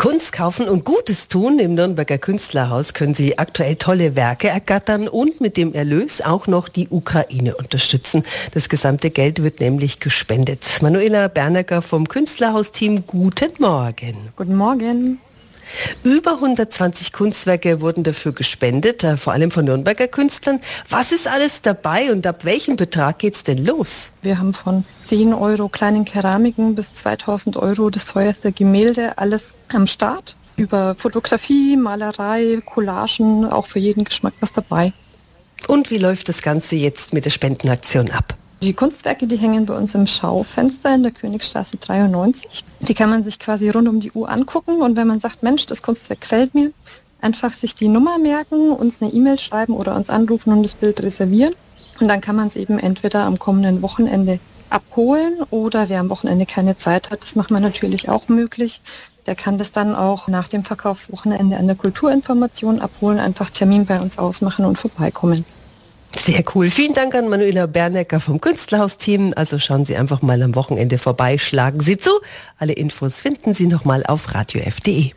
Kunst kaufen und Gutes tun. Im Nürnberger Künstlerhaus können Sie aktuell tolle Werke ergattern und mit dem Erlös auch noch die Ukraine unterstützen. Das gesamte Geld wird nämlich gespendet. Manuela Bernecker vom Künstlerhaus-Team, guten Morgen. Guten Morgen. Über 120 Kunstwerke wurden dafür gespendet, äh, vor allem von Nürnberger Künstlern. Was ist alles dabei und ab welchem Betrag geht es denn los? Wir haben von 10 Euro kleinen Keramiken bis 2000 Euro das teuerste Gemälde, alles am Start. Über Fotografie, Malerei, Collagen, auch für jeden Geschmack was dabei. Und wie läuft das Ganze jetzt mit der Spendenaktion ab? Die Kunstwerke, die hängen bei uns im Schaufenster in der Königstraße 93. Die kann man sich quasi rund um die Uhr angucken und wenn man sagt, Mensch, das Kunstwerk gefällt mir, einfach sich die Nummer merken, uns eine E-Mail schreiben oder uns anrufen und das Bild reservieren. Und dann kann man es eben entweder am kommenden Wochenende abholen oder wer am Wochenende keine Zeit hat, das macht man natürlich auch möglich. Der kann das dann auch nach dem Verkaufswochenende an der Kulturinformation abholen, einfach Termin bei uns ausmachen und vorbeikommen. Sehr cool. Vielen Dank an Manuela Bernecker vom Künstlerhaus-Team. Also schauen Sie einfach mal am Wochenende vorbei, schlagen Sie zu. Alle Infos finden Sie nochmal auf radiof.de.